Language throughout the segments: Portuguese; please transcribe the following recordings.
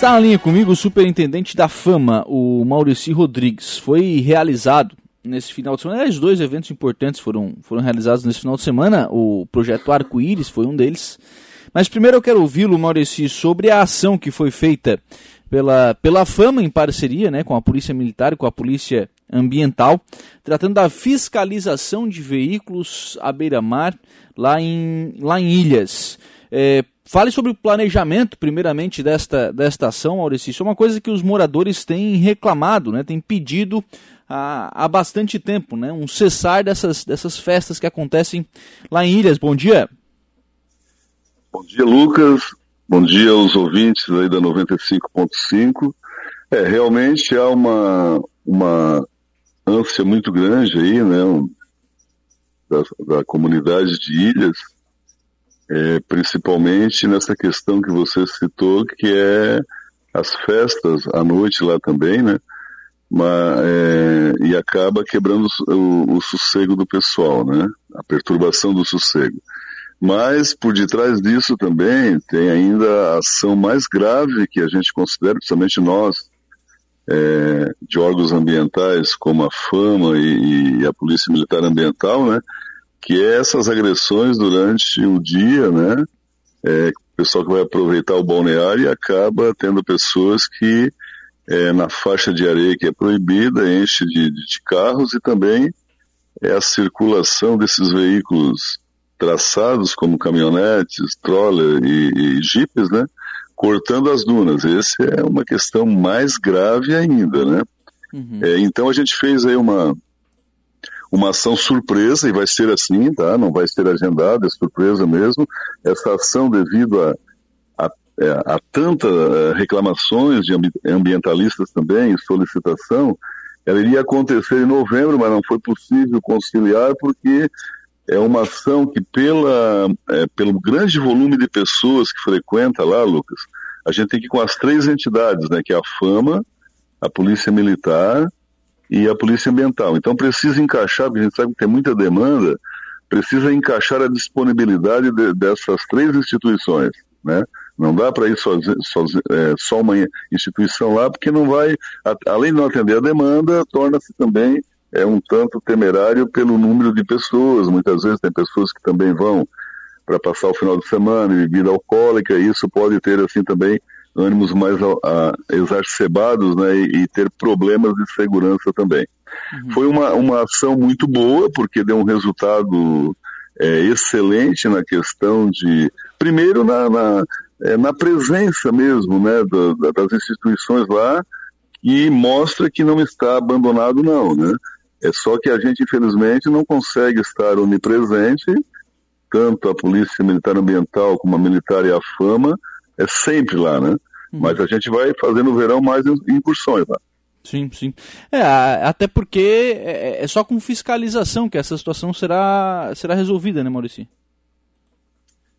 Está na linha comigo o superintendente da Fama, o Maurici Rodrigues. Foi realizado nesse final de semana, aliás, dois eventos importantes foram, foram realizados nesse final de semana. O projeto Arco-Íris foi um deles. Mas primeiro eu quero ouvi-lo, Maurici, sobre a ação que foi feita pela, pela Fama em parceria né, com a Polícia Militar e com a Polícia Ambiental, tratando da fiscalização de veículos à beira-mar lá em, lá em Ilhas. É, fale sobre o planejamento, primeiramente, desta, desta ação, Maurício. Isso é uma coisa que os moradores têm reclamado, né, têm pedido há, há bastante tempo, né, um cessar dessas, dessas festas que acontecem lá em Ilhas. Bom dia. Bom dia, Lucas. Bom dia aos ouvintes aí da 95.5. É, realmente há uma, uma ânsia muito grande aí, né, da, da comunidade de ilhas, é, principalmente nessa questão que você citou, que é as festas à noite lá também, né, mas, é, e acaba quebrando o, o sossego do pessoal, né, a perturbação do sossego. Mas por detrás disso também tem ainda a ação mais grave que a gente considera, principalmente nós, é, de órgãos ambientais como a FAMA e, e, a Polícia Militar Ambiental, né, que é essas agressões durante o dia, né, é, o pessoal que vai aproveitar o balneário e acaba tendo pessoas que é, na faixa de areia que é proibida enche de, de carros e também é a circulação desses veículos traçados como caminhonetes, troller e, e jipes, né, cortando as dunas. Essa é uma questão mais grave ainda, né? Uhum. É, então a gente fez aí uma uma ação surpresa e vai ser assim, tá? Não vai ser agendada, é surpresa mesmo. Essa ação devido a a, é, a tantas é, reclamações de ambientalistas também, solicitação, ela iria acontecer em novembro, mas não foi possível conciliar porque é uma ação que, pela, é, pelo grande volume de pessoas que frequenta lá, Lucas, a gente tem que ir com as três entidades, né, que é a FAMA, a Polícia Militar e a Polícia Ambiental. Então precisa encaixar, porque a gente sabe que tem muita demanda, precisa encaixar a disponibilidade de, dessas três instituições, né? Não dá para ir é, só uma instituição lá, porque não vai, a, além de não atender a demanda, torna-se também é um tanto temerário pelo número de pessoas. Muitas vezes tem pessoas que também vão para passar o final de semana bebida alcoólica, e isso pode ter assim também ânimos mais a, exacerbados né, e, e, ter problemas de segurança também. Uhum. Foi uma, uma ação muito boa, porque deu um resultado é, excelente na questão de, primeiro na, na, é, na presença mesmo né, do, das instituições lá, e mostra que não está abandonado não, né? É só que a gente, infelizmente, não consegue estar onipresente, tanto a Polícia Militar Ambiental como a Militar e a Fama, é sempre lá, né? Uhum. Mas a gente vai fazer no verão mais incursões lá. Sim, sim. É, até porque é, é só com fiscalização que essa situação será, será resolvida, né, Maurício?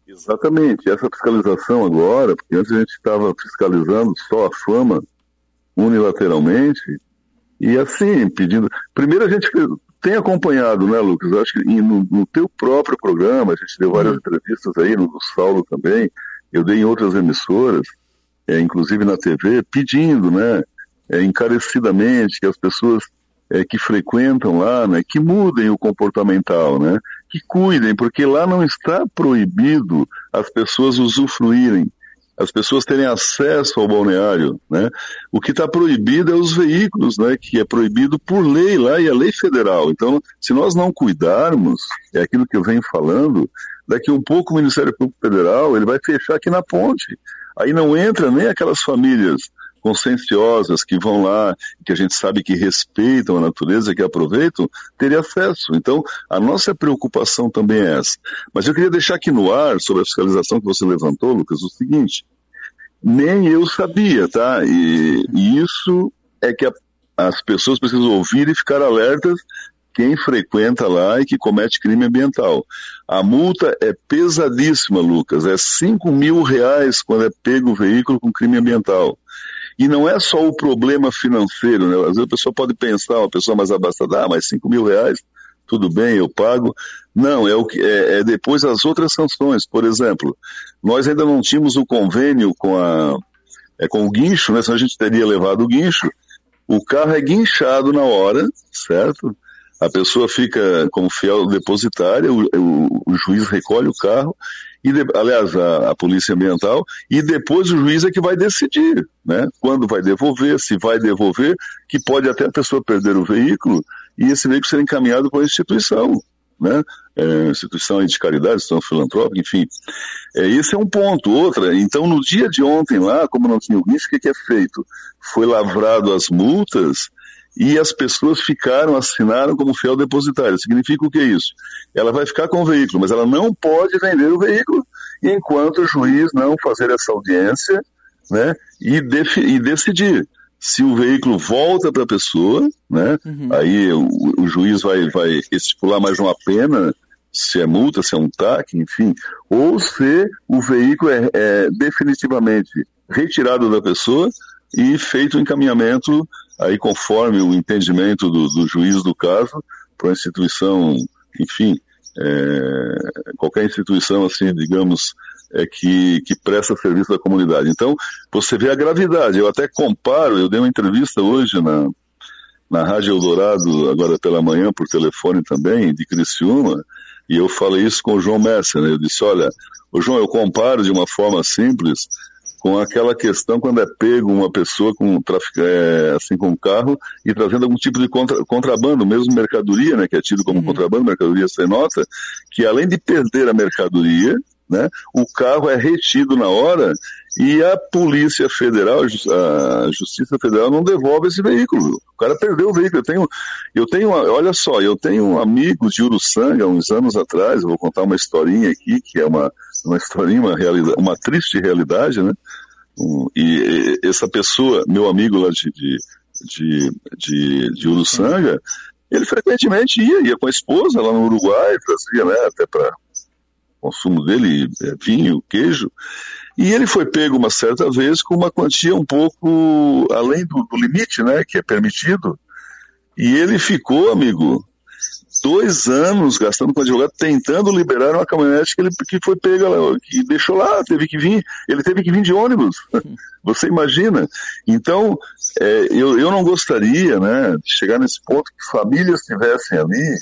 Exatamente. Essa fiscalização agora, porque antes a gente estava fiscalizando só a fama unilateralmente, e assim, pedindo. Primeiro a gente tem acompanhado, né, Lucas? Eu acho que no, no teu próprio programa, a gente deu várias uhum. entrevistas aí, no do Saulo também, eu dei em outras emissoras, é, inclusive na TV, pedindo, né, é, encarecidamente que as pessoas é, que frequentam lá, né, que mudem o comportamental, né, que cuidem, porque lá não está proibido as pessoas usufruírem as pessoas terem acesso ao balneário, né? O que está proibido é os veículos, né? Que é proibido por lei lá e a lei federal. Então, se nós não cuidarmos, é aquilo que eu venho falando, daqui um pouco o Ministério Público Federal ele vai fechar aqui na ponte. Aí não entra nem aquelas famílias conscienciosas que vão lá, que a gente sabe que respeitam a natureza, que aproveitam, terem acesso. Então, a nossa preocupação também é essa. Mas eu queria deixar aqui no ar, sobre a fiscalização que você levantou, Lucas, o seguinte: nem eu sabia, tá? E, e isso é que a, as pessoas precisam ouvir e ficar alertas quem frequenta lá e que comete crime ambiental. A multa é pesadíssima, Lucas. É 5 mil reais quando é pego o veículo com crime ambiental. E não é só o problema financeiro, né? Às vezes a pessoa pode pensar, uma pessoa mais abastada, ah, mas 5 mil reais, tudo bem, eu pago. Não, é, o que, é, é depois as outras sanções. Por exemplo, nós ainda não tínhamos o convênio com a, é com o guincho, né? Se a gente teria levado o guincho, o carro é guinchado na hora, certo? A pessoa fica como fiel depositária, o, o, o juiz recolhe o carro, e de, aliás, a, a, polícia ambiental, e depois o juiz é que vai decidir, né? Quando vai devolver, se vai devolver, que pode até a pessoa perder o veículo e esse veículo ser encaminhado para a instituição, né? É, instituição de caridade, instituição filantrópica, enfim. É, esse é um ponto. Outra, então no dia de ontem lá, como não tinha o risco, o que, que é feito? Foi lavrado as multas e as pessoas ficaram, assinaram como fiel depositário. Significa o que é isso? Ela vai ficar com o veículo, mas ela não pode vender o veículo enquanto o juiz não fazer essa audiência né, e, e decidir se o veículo volta para a pessoa, né, uhum. aí o, o, juiz vai, vai estipular mais uma pena, se é multa, se é um TAC, enfim, ou se o veículo é, é definitivamente retirado da pessoa e feito o encaminhamento aí conforme o entendimento do, do juiz do caso, para a instituição, enfim, é, qualquer instituição assim, digamos, é que, que presta serviço à comunidade. Então, você vê a gravidade. Eu até comparo, eu dei uma entrevista hoje na, na Rádio Eldorado, agora pela manhã, por telefone também, de Criciúma, e eu falei isso com o João Messer, né? Eu disse, olha, o João, eu comparo de uma forma simples com aquela questão quando é pego uma pessoa com é, assim com um carro e trazendo algum tipo de contra, contrabando, mesmo mercadoria, né, que é tido como uhum. contrabando, mercadoria sem nota, que além de perder a mercadoria, né, o carro é retido na hora e a Polícia Federal, a Justiça Federal não devolve esse veículo. O cara perdeu o veículo. Eu tenho, eu tenho, olha só, eu tenho um amigo de Uruçanga, uns anos atrás, vou contar uma historinha aqui, que é uma, uma historinha, uma, realidade, uma triste realidade, né? Um, e, e, essa pessoa, meu amigo lá de, de, de, de, de Uruçanga, ele frequentemente ia, ia com a esposa lá no Uruguai, trazia, né, até para consumo dele, é, vinho, queijo, e ele foi pego uma certa vez com uma quantia um pouco além do, do limite, né, que é permitido, e ele ficou, amigo, dois anos gastando com advogado, tentando liberar uma caminhonete que ele que foi pega lá, que deixou lá, teve que vir, ele teve que vir de ônibus. Você imagina? Então, é, eu, eu não gostaria, né, de chegar nesse ponto que famílias estivessem ali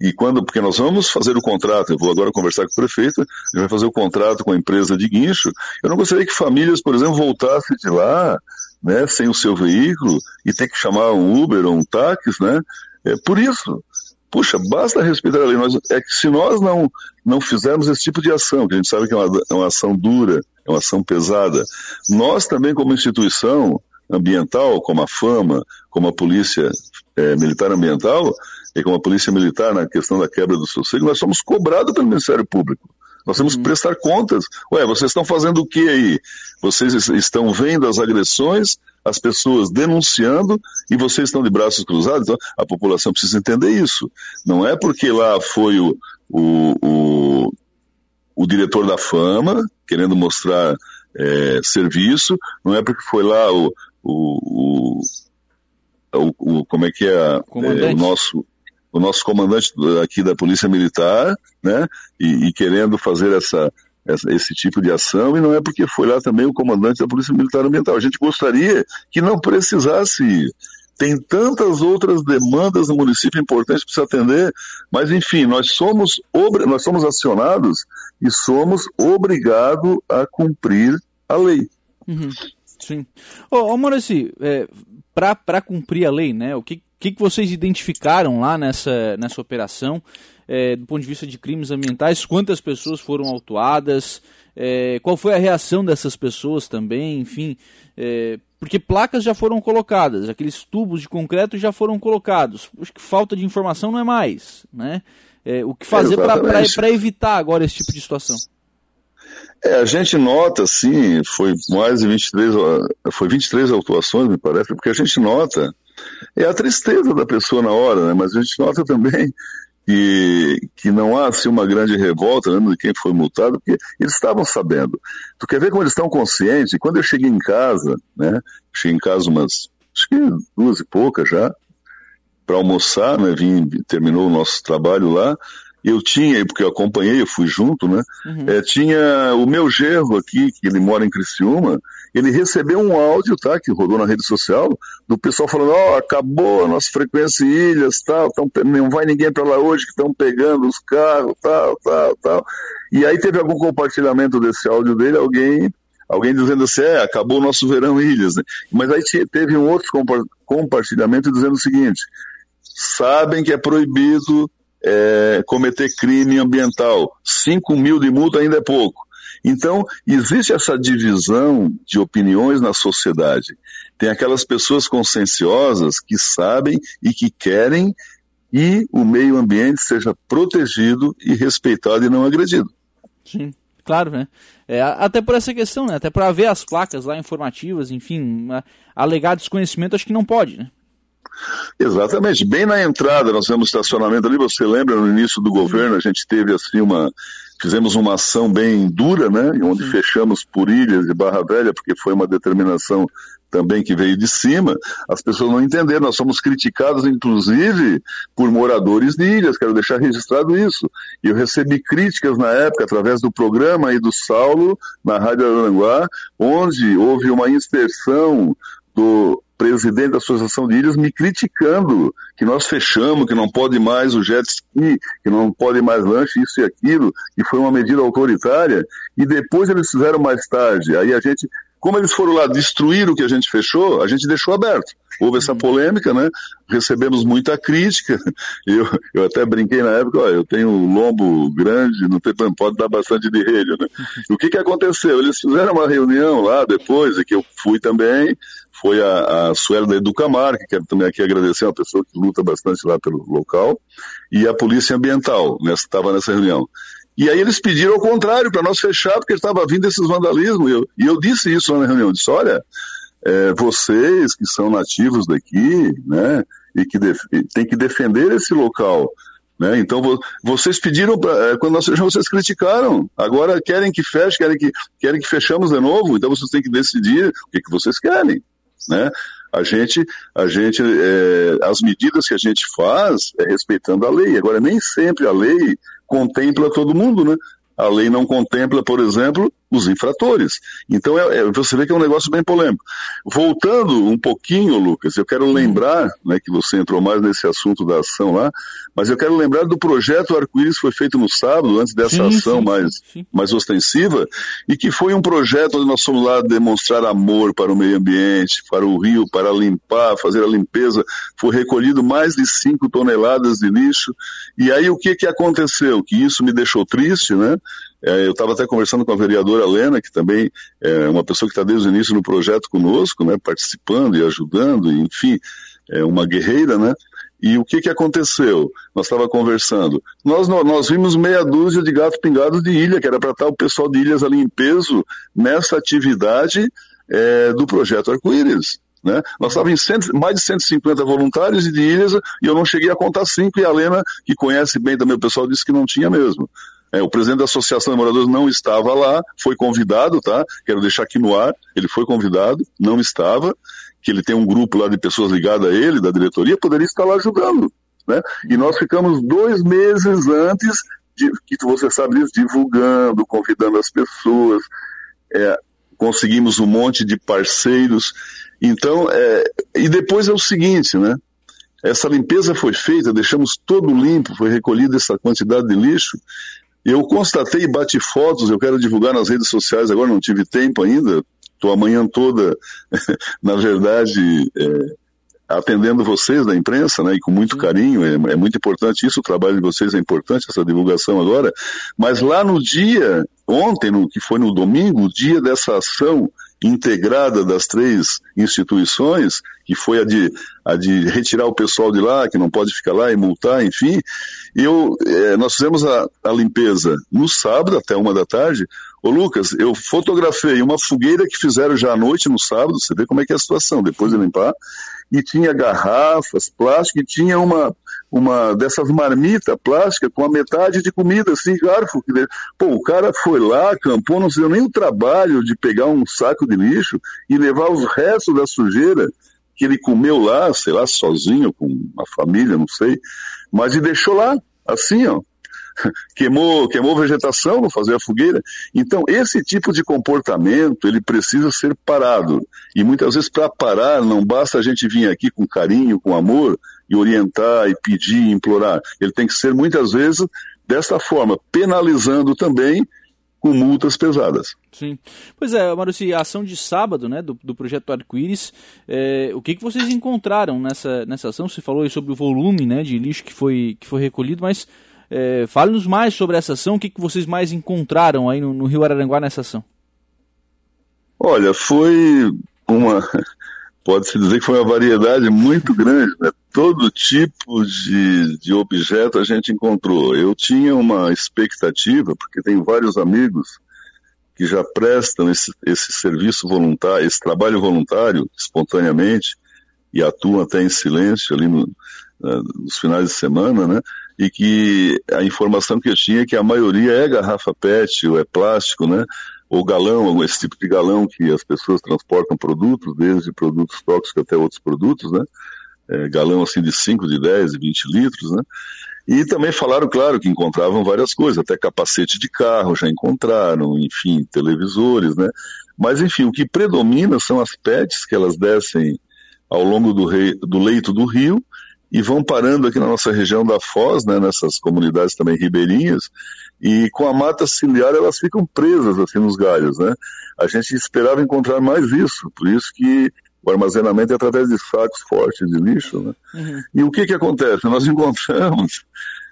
e quando, porque nós vamos fazer o contrato, eu vou agora conversar com o prefeito, ele vai fazer o contrato com a empresa de guincho, eu não gostaria que famílias, por exemplo, voltassem de lá, né, sem o seu veículo, e ter que chamar um Uber ou um táxi, né, é por isso. Puxa, basta respeitar a lei. Nós, é que se nós não, não fizermos esse tipo de ação, que a gente sabe que é uma, é uma ação dura, é uma ação pesada, nós também, como instituição ambiental, como a FAMA, como a Polícia é, Militar Ambiental, e como a Polícia Militar na questão da quebra do sossego, nós somos cobrados pelo Ministério Público. Nós temos que uhum. prestar contas. Ué, vocês estão fazendo o que aí? Vocês estão vendo as agressões, as pessoas denunciando e vocês estão de braços cruzados? Então, a população precisa entender isso. Não é porque lá foi o, o, o, o diretor da fama querendo mostrar é, serviço, não é porque foi lá o, o, o, o como é que é, é o nosso o nosso comandante aqui da Polícia Militar, né, e, e querendo fazer essa, esse tipo de ação, e não é porque foi lá também o comandante da Polícia Militar Ambiental. A gente gostaria que não precisasse ir. Tem tantas outras demandas no município importantes para se atender, mas enfim, nós somos, nós somos acionados e somos obrigados a cumprir a lei. Uhum. Sim. Ô, ô Maurício, é, para cumprir a lei, né, o que, que, que vocês identificaram lá nessa, nessa operação, é, do ponto de vista de crimes ambientais? Quantas pessoas foram autuadas? É, qual foi a reação dessas pessoas também? Enfim, é, porque placas já foram colocadas, aqueles tubos de concreto já foram colocados. Acho que falta de informação não é mais, né? É, o que fazer para evitar agora esse tipo de situação? É, a gente nota, sim, foi mais de 23, foi 23 autuações, me parece, porque a gente nota é a tristeza da pessoa na hora, né? Mas a gente nota também que, que não há assim, uma grande revolta né, de quem foi multado, porque eles estavam sabendo. Tu quer ver como eles estão conscientes? Quando eu cheguei em casa, né? Cheguei em casa umas, acho que duas e poucas já, para almoçar, né? Vim, terminou o nosso trabalho lá. Eu tinha, porque eu acompanhei, eu fui junto, né? Uhum. É, tinha o meu gerro aqui, que ele mora em Criciúma, ele recebeu um áudio, tá, que rodou na rede social, do pessoal falando, ó, oh, acabou a nossa frequência em ilhas, tal, tão, não vai ninguém para lá hoje que estão pegando os carros, tal, tal, tal. E aí teve algum compartilhamento desse áudio dele, alguém alguém dizendo assim, é, acabou o nosso verão em ilhas, né? Mas aí teve um outro compartilhamento dizendo o seguinte, sabem que é proibido é, cometer crime ambiental, 5 mil de multa ainda é pouco. Então, existe essa divisão de opiniões na sociedade. Tem aquelas pessoas conscienciosas que sabem e que querem que o meio ambiente seja protegido e respeitado e não agredido. Sim, claro, né? É, até por essa questão, né? Até para ver as placas lá informativas, enfim, alegar desconhecimento acho que não pode, né? Exatamente. Bem na entrada, nós temos estacionamento ali, você lembra, no início do governo, a gente teve assim uma. Fizemos uma ação bem dura, né? Onde Sim. fechamos por ilhas de Barra Velha, porque foi uma determinação também que veio de cima, as pessoas não entenderam. Nós somos criticados, inclusive, por moradores de ilhas. Quero deixar registrado isso. Eu recebi críticas na época, através do programa aí do Saulo, na Rádio Aranguá, onde houve uma inserção do presidente da Associação de Ilhas me criticando que nós fechamos, que não pode mais o jet ski, que não pode mais lanche, isso e aquilo, que foi uma medida autoritária, e depois eles fizeram mais tarde. Aí a gente, como eles foram lá destruir o que a gente fechou, a gente deixou aberto. Houve essa polêmica, né? Recebemos muita crítica. Eu, eu até brinquei na época, ó, eu tenho um lombo grande, não tem, pode dar bastante de rede, né? O que que aconteceu? Eles fizeram uma reunião lá depois, e que eu fui também, foi a, a Suela da Educamar, que quero também aqui agradecer, uma pessoa que luta bastante lá pelo local, e a Polícia Ambiental, estava nessa reunião. E aí eles pediram ao contrário, para nós fechar, porque estava vindo esses vandalismos. E eu, e eu disse isso na reunião, disse, olha, é, vocês que são nativos daqui, né, e que tem que defender esse local. Né? Então vocês pediram pra, é, quando nós fechamos, vocês criticaram. Agora querem que feche, querem que querem que fechamos de novo. Então vocês têm que decidir o que, que vocês querem né? A gente, a gente, é, as medidas que a gente faz é respeitando a lei. Agora, nem sempre a lei contempla todo mundo, né? A lei não contempla, por exemplo, os infratores. Então é, é, você vê que é um negócio bem polêmico. Voltando um pouquinho, Lucas, eu quero lembrar, né, que você entrou mais nesse assunto da ação lá, mas eu quero lembrar do projeto Arco-Íris que foi feito no sábado, antes dessa sim, ação sim, mais, sim. mais ostensiva, e que foi um projeto onde nós fomos lá demonstrar amor para o meio ambiente, para o rio, para limpar, fazer a limpeza. Foi recolhido mais de 5 toneladas de lixo. E aí o que, que aconteceu? Que isso me deixou triste, né? É, eu estava até conversando com a vereadora Lena, que também é uma pessoa que está desde o início no projeto conosco, né, participando e ajudando, e, enfim, é uma guerreira, né? E o que, que aconteceu? Nós estava conversando. Nós, nós vimos meia dúzia de gatos pingados de ilha, que era para estar o pessoal de ilhas ali em peso nessa atividade é, do projeto Arco-Íris. Né? Nós estávamos em mais de 150 voluntários de ilhas e eu não cheguei a contar cinco, e a Lena, que conhece bem também o pessoal, disse que não tinha mesmo. É, o presidente da Associação de Moradores não estava lá, foi convidado, tá? Quero deixar aqui no ar, ele foi convidado, não estava, que ele tem um grupo lá de pessoas ligadas a ele, da diretoria, poderia estar lá ajudando, né? E nós ficamos dois meses antes, de, que você sabe disso, divulgando, convidando as pessoas, é, conseguimos um monte de parceiros, então, é, e depois é o seguinte, né? Essa limpeza foi feita, deixamos todo limpo, foi recolhida essa quantidade de lixo, eu constatei, bati fotos, eu quero divulgar nas redes sociais, agora não tive tempo ainda, estou a manhã toda, na verdade, é, atendendo vocês da imprensa, né, e com muito carinho, é, é, muito importante isso, o trabalho de vocês é importante, essa divulgação agora, mas lá no dia, ontem, no, que foi no domingo, o dia dessa ação integrada das três instituições, que foi a de, a de retirar o pessoal de lá, que não pode ficar lá e multar, enfim. Eu, é, nós fizemos a, a limpeza no sábado, até uma da tarde. Ô Lucas, eu fotografei uma fogueira que fizeram já à noite no sábado, você vê como é que é a situação, depois de limpar, e tinha garrafas, plástico, e tinha uma, uma dessas marmitas plásticas com a metade de comida, assim, garfo. Pô, o cara foi lá, acampou, não deu nem o trabalho de pegar um saco de lixo e levar os restos da sujeira que ele comeu lá, sei lá, sozinho, com a família, não sei, mas e deixou lá, assim, ó. queimou, queimou vegetação, não fazer a fogueira. Então, esse tipo de comportamento, ele precisa ser parado. E muitas vezes, para parar, não basta a gente vir aqui com carinho, com amor, e orientar, e pedir, e implorar. Ele tem que ser, muitas vezes, desta forma, penalizando também com multas pesadas. Sim. Pois é, Maruci, a ação de sábado né, do, do projeto Arco-Íris, é, o que, que vocês encontraram nessa, nessa ação? Você falou sobre o volume né, de lixo que foi, que foi recolhido, mas é, fale-nos mais sobre essa ação, o que, que vocês mais encontraram aí no, no Rio Araranguá nessa ação? Olha, foi uma, pode-se dizer que foi uma variedade muito grande, né? todo tipo de, de objeto a gente encontrou. Eu tinha uma expectativa, porque tenho vários amigos que já prestam esse, esse serviço voluntário, esse trabalho voluntário espontaneamente e atuam até em silêncio ali no, nos finais de semana, né? E que a informação que eu tinha é que a maioria é garrafa PET ou é plástico, né? ou galão, esse tipo de galão que as pessoas transportam produtos, desde produtos tóxicos até outros produtos, né? É, galão assim de 5, de 10, de 20 litros, né? E também falaram, claro, que encontravam várias coisas, até capacete de carro já encontraram, enfim, televisores, né? Mas, enfim, o que predomina são as PETs que elas descem ao longo do, rei, do leito do rio e vão parando aqui na nossa região da Foz, né, nessas comunidades também ribeirinhas, e com a mata ciliar elas ficam presas assim nos galhos, né? A gente esperava encontrar mais isso, por isso que o armazenamento é através de sacos fortes de lixo, né? Uhum. E o que que acontece? Nós encontramos,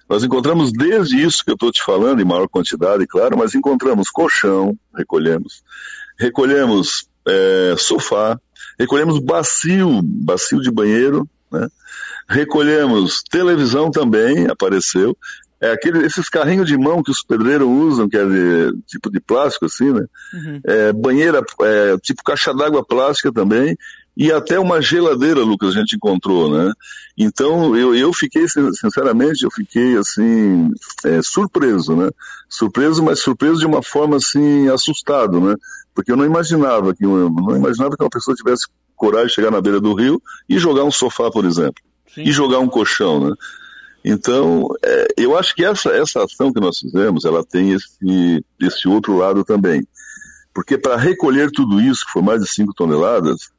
nós encontramos desde isso que eu estou te falando, em maior quantidade, claro, mas encontramos colchão, recolhemos, recolhemos é, sofá, recolhemos bacio, bacio de banheiro, né? Recolhemos televisão também, apareceu. É aquele, esses carrinhos de mão que os pedreiros usam, que é de, tipo de plástico, assim, né? Uhum. É, banheira, é, tipo caixa d'água plástica também. E até uma geladeira, Lucas, a gente encontrou, né? Então, eu, eu fiquei, sinceramente, eu fiquei, assim, é, surpreso, né? Surpreso, mas surpreso de uma forma, assim, assustado, né? Porque eu não imaginava que, eu não imaginava que uma pessoa tivesse coragem de chegar na beira do rio e jogar um sofá, por exemplo. Sim. E jogar um colchão, né? Então, é, eu acho que essa, essa ação que nós fizemos, ela tem esse, esse outro lado também. Porque para recolher tudo isso, que foi mais de 5 toneladas,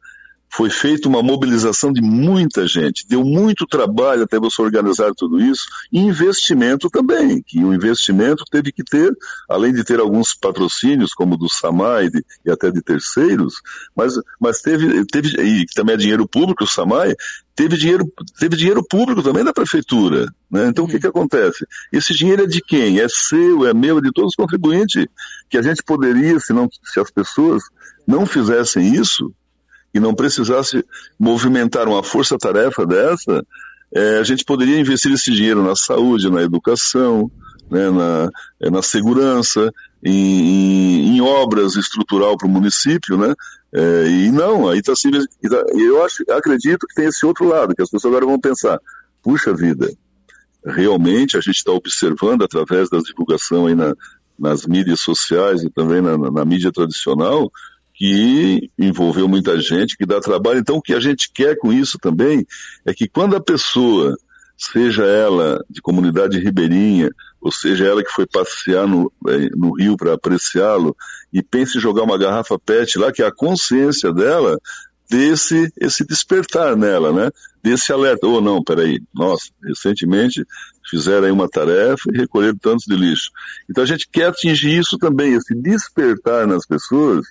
foi feita uma mobilização de muita gente, deu muito trabalho até você organizar tudo isso, e investimento também, que o investimento teve que ter, além de ter alguns patrocínios, como do SAMAI de, e até de terceiros, mas, mas teve, teve, e também é dinheiro público, o SAMAI, teve dinheiro, teve dinheiro público também da prefeitura. Né? Então o que, uhum. que acontece? Esse dinheiro é de quem? É seu, é meu, é de todos os contribuintes. Que a gente poderia, se, não, se as pessoas não fizessem isso, e não precisasse movimentar uma força-tarefa dessa, é, a gente poderia investir esse dinheiro na saúde, na educação, né, na, é, na segurança, em, em, obras estrutural para o município, né? É, e não, aí está assim, tá, eu acho, acredito que tem esse outro lado, que as pessoas agora vão pensar, puxa vida, realmente a gente está observando através da divulgação aí na, nas mídias sociais e também na, na mídia tradicional, que envolveu muita gente, que dá trabalho. Então, o que a gente quer com isso também é que quando a pessoa, seja ela de comunidade ribeirinha, ou seja ela que foi passear no, eh, no rio para apreciá-lo, e pense em jogar uma garrafa PET lá, que a consciência dela desse esse despertar nela, né? Desse alerta. Ou oh, não, peraí, nossa, recentemente fizeram aí uma tarefa e recolheram tantos de lixo. Então a gente quer atingir isso também, esse despertar nas pessoas,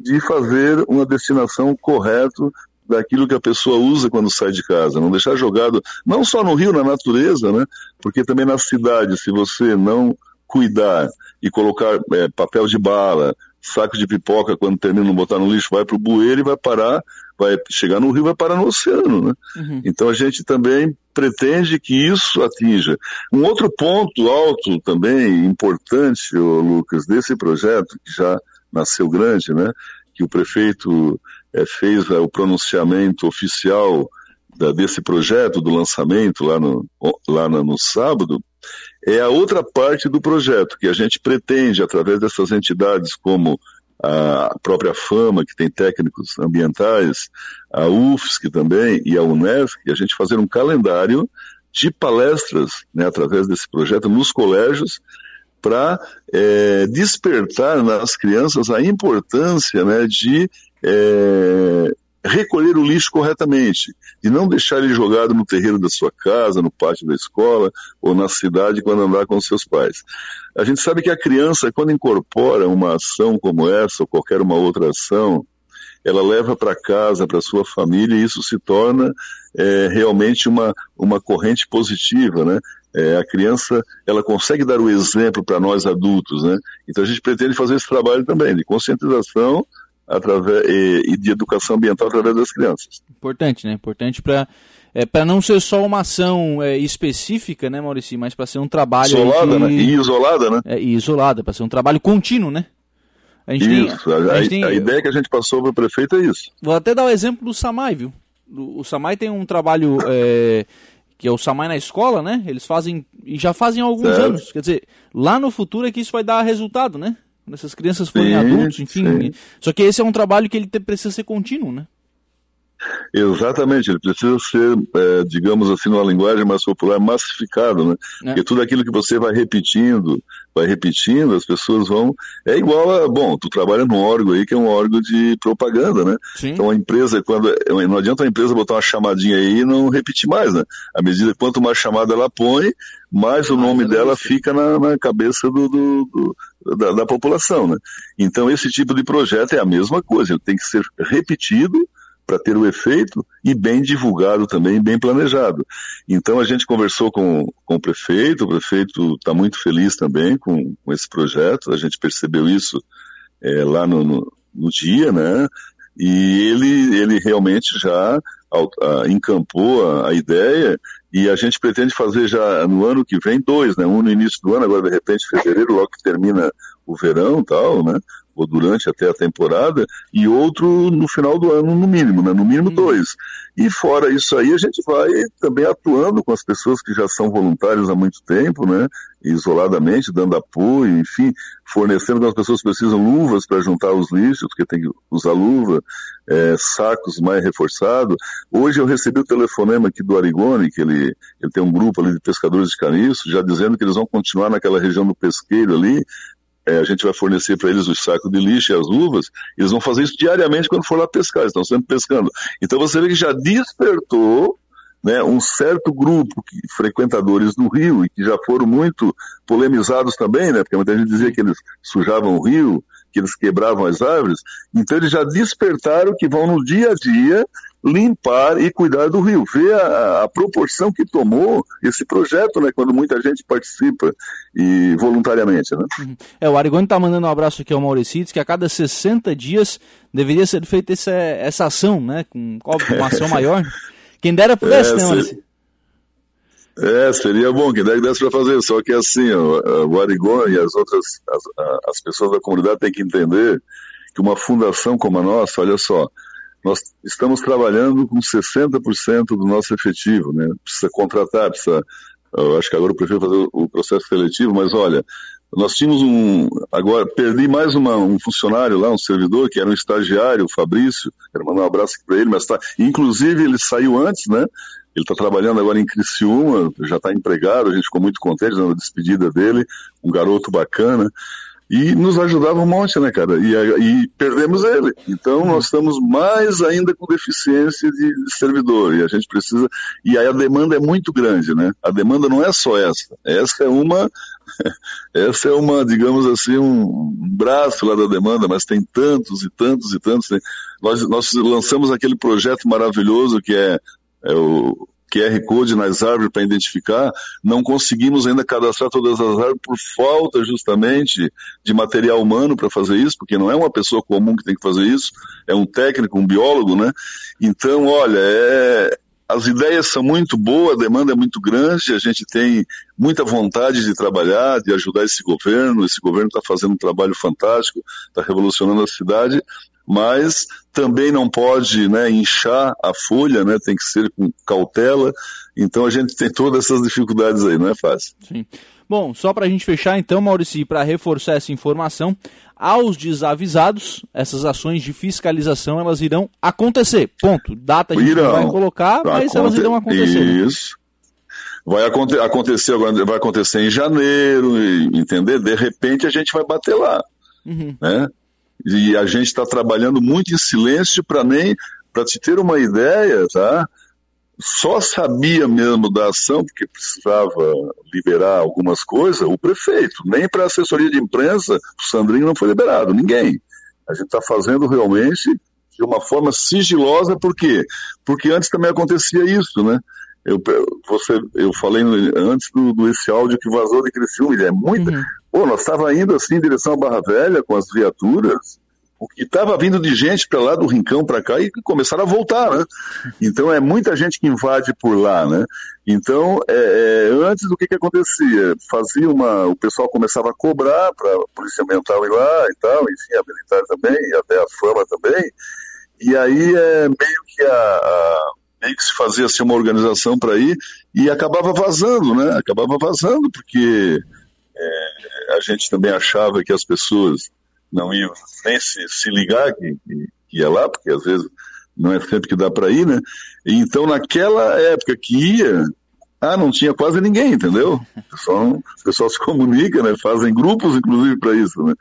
de fazer uma destinação correta daquilo que a pessoa usa quando sai de casa, não deixar jogado, não só no rio, na natureza, né? Porque também na cidade, se você não cuidar e colocar é, papel de bala, saco de pipoca, quando termina não botar no lixo, vai para o bueiro e vai parar, vai chegar no rio, vai parar no oceano, né? Uhum. Então a gente também pretende que isso atinja. Um outro ponto alto também importante, Lucas, desse projeto que já nasceu grande, né? Que o prefeito é, fez é, o pronunciamento oficial da, desse projeto, do lançamento lá, no, lá no, no sábado, é a outra parte do projeto, que a gente pretende, através dessas entidades como a própria Fama, que tem técnicos ambientais, a UFSC também e a Unesc, a gente fazer um calendário de palestras, né, através desse projeto, nos colégios, para é, despertar nas crianças a importância né, de é, recolher o lixo corretamente, de não deixar ele jogado no terreiro da sua casa, no pátio da escola ou na cidade quando andar com seus pais. A gente sabe que a criança, quando incorpora uma ação como essa ou qualquer uma outra ação, ela leva para casa, para sua família, e isso se torna é, realmente uma, uma corrente positiva, né? É, a criança, ela consegue dar o exemplo para nós adultos, né? Então a gente pretende fazer esse trabalho também, de conscientização através, e, e de educação ambiental através das crianças. Importante, né? Importante para é, para não ser só uma ação é, específica, né, Maurício, mas para ser um trabalho isolada, de... né? E isolada, né? É, e isolada, para ser um trabalho contínuo, né? A isso, tem, a, a, tem... a, ideia que a gente passou para o prefeito é isso. Vou até dar o exemplo do Samai, viu? O, o Samai tem um trabalho é, que é o Samai na escola, né? Eles fazem e já fazem há alguns certo. anos. Quer dizer, lá no futuro é que isso vai dar resultado, né? Quando essas crianças forem sim, adultos, enfim. Sim. Só que esse é um trabalho que ele precisa ser contínuo, né? Exatamente, ele precisa ser, é, digamos assim, numa linguagem mais popular, massificado, né? É. Porque tudo aquilo que você vai repetindo, vai repetindo, as pessoas vão. É igual a. Bom, tu trabalha num órgão aí que é um órgão de propaganda, né? Sim. Então a empresa, quando. Não adianta a empresa botar uma chamadinha aí e não repetir mais, né? À medida quanto mais chamada ela põe, mais o nome dela fica na, na cabeça do, do, do da, da população, né? Então esse tipo de projeto é a mesma coisa, ele tem que ser repetido para ter o efeito e bem divulgado também, bem planejado. Então a gente conversou com, com o prefeito, o prefeito está muito feliz também com, com esse projeto, a gente percebeu isso é, lá no, no, no, dia, né? E ele, ele realmente já a, encampou a, a ideia e a gente pretende fazer já no ano que vem dois, né? Um no início do ano, agora de repente fevereiro, logo que termina o verão tal, né? Ou durante até a temporada, e outro no final do ano, no mínimo, né? no mínimo hum. dois. E fora isso aí, a gente vai também atuando com as pessoas que já são voluntários há muito tempo, né? isoladamente, dando apoio, enfim, fornecendo as pessoas que precisam luvas para juntar os lixos, porque tem que usar luva, é, sacos mais reforçados. Hoje eu recebi o telefonema aqui do Arigone, que ele, ele tem um grupo ali de pescadores de caniço, já dizendo que eles vão continuar naquela região do pesqueiro ali, é, a gente vai fornecer para eles os sacos de lixo e as luvas, eles vão fazer isso diariamente quando for lá pescar, estão sempre pescando. Então você vê que já despertou né, um certo grupo de frequentadores do rio e que já foram muito polemizados também, né, porque muita gente dizia que eles sujavam o rio, que eles quebravam as árvores, então eles já despertaram que vão no dia a dia limpar e cuidar do rio. Ver a, a, proporção que tomou esse projeto, né, quando muita gente participa e voluntariamente. Né? Uhum. É, o Arigoni está mandando um abraço aqui ao Maurício, que a cada 60 dias deveria ser feita essa, essa ação, né, com uma ação maior. Quem dera pudesse, é, né, Maurício? É, seria bom, que desse para fazer, só que assim, o Arigoni e as outras, as, as pessoas da comunidade têm que entender que uma fundação como a nossa, olha só, nós estamos trabalhando com 60% do nosso efetivo, né? Precisa contratar, precisa. Eu acho que agora eu prefiro fazer o processo seletivo, mas olha, nós tínhamos um. Agora, perdi mais uma, um funcionário lá, um servidor, que era um estagiário, o Fabrício. Quero mandar um abraço para ele, mas tá. Inclusive, ele saiu antes, né? Ele está trabalhando agora em Criciúma, já está empregado, a gente ficou muito contente na despedida dele, um garoto bacana e nos ajudava um monte, né, cara? E, e perdemos ele. Então nós estamos mais ainda com deficiência de servidor e a gente precisa. E aí a demanda é muito grande, né? A demanda não é só essa. Essa é uma, essa é uma, digamos assim, um braço lá da demanda, mas tem tantos e tantos e tantos. Nós, nós lançamos aquele projeto maravilhoso que é, é o QR Code nas árvores para identificar, não conseguimos ainda cadastrar todas as árvores por falta justamente de material humano para fazer isso, porque não é uma pessoa comum que tem que fazer isso, é um técnico, um biólogo, né? Então, olha, é, as ideias são muito boas, a demanda é muito grande, a gente tem muita vontade de trabalhar, de ajudar esse governo, esse governo está fazendo um trabalho fantástico, está revolucionando a cidade, mas também não pode né, inchar a folha, né, tem que ser com cautela. Então a gente tem todas essas dificuldades aí, não é fácil. Sim. Bom, só para a gente fechar então, Maurício, para reforçar essa informação, aos desavisados, essas ações de fiscalização elas irão acontecer. Ponto. Data a gente irão. não vai colocar, mas elas irão acontecer. Isso. Vai acontecer agora, vai acontecer em janeiro, entender? De repente a gente vai bater lá, uhum. né? E a gente está trabalhando muito em silêncio para nem, para te ter uma ideia, tá? Só sabia mesmo da ação, porque precisava liberar algumas coisas, o prefeito. Nem para assessoria de imprensa, o Sandrinho não foi liberado, ninguém. A gente está fazendo realmente de uma forma sigilosa, por quê? Porque antes também acontecia isso, né? Eu, você, eu falei antes do, do esse áudio que vazou de Criciúma, é muita. Uhum. Pô, nós estava indo assim em direção à Barra Velha com as viaturas, o que estava vindo de gente para lá do Rincão para cá e começaram a voltar, né? Então é muita gente que invade por lá, né? Então, é, é, antes do que, que acontecia? Fazia uma. O pessoal começava a cobrar para a Polícia Ambiental ir lá e tal, enfim, a militar também, e até a fama também. E aí é meio que a, a meio que se fazia assim, uma organização para ir e acabava vazando, né? Acabava vazando porque é, a gente também achava que as pessoas não iam nem se, se ligar que, que ia lá, porque às vezes não é sempre que dá para ir, né? E então, naquela época que ia, ah, não tinha quase ninguém, entendeu? O pessoal, o pessoal se comunica, né? Fazem grupos, inclusive, para isso, né?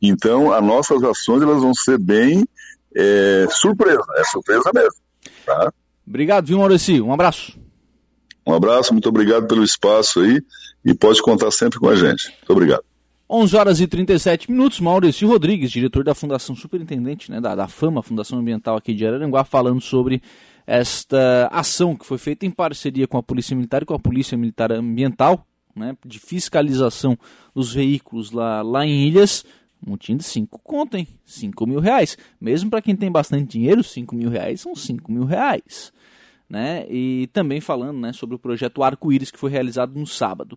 Então, as nossas ações, elas vão ser bem é, surpresa, é surpresa mesmo, tá? Obrigado, viu, Maurício? Um abraço. Um abraço, muito obrigado pelo espaço aí e pode contar sempre com a gente. Muito obrigado. 11 horas e 37 minutos, Maurício Rodrigues, diretor da Fundação Superintendente, né, da, da FAMA, Fundação Ambiental aqui de Araranguá, falando sobre esta ação que foi feita em parceria com a Polícia Militar e com a Polícia Militar Ambiental, né, de fiscalização dos veículos lá, lá em Ilhas, Multinha de 5 conto, hein? 5 mil reais. Mesmo para quem tem bastante dinheiro, 5 mil reais são 5 mil reais. Né? E também falando né, sobre o projeto Arco-Íris que foi realizado no sábado.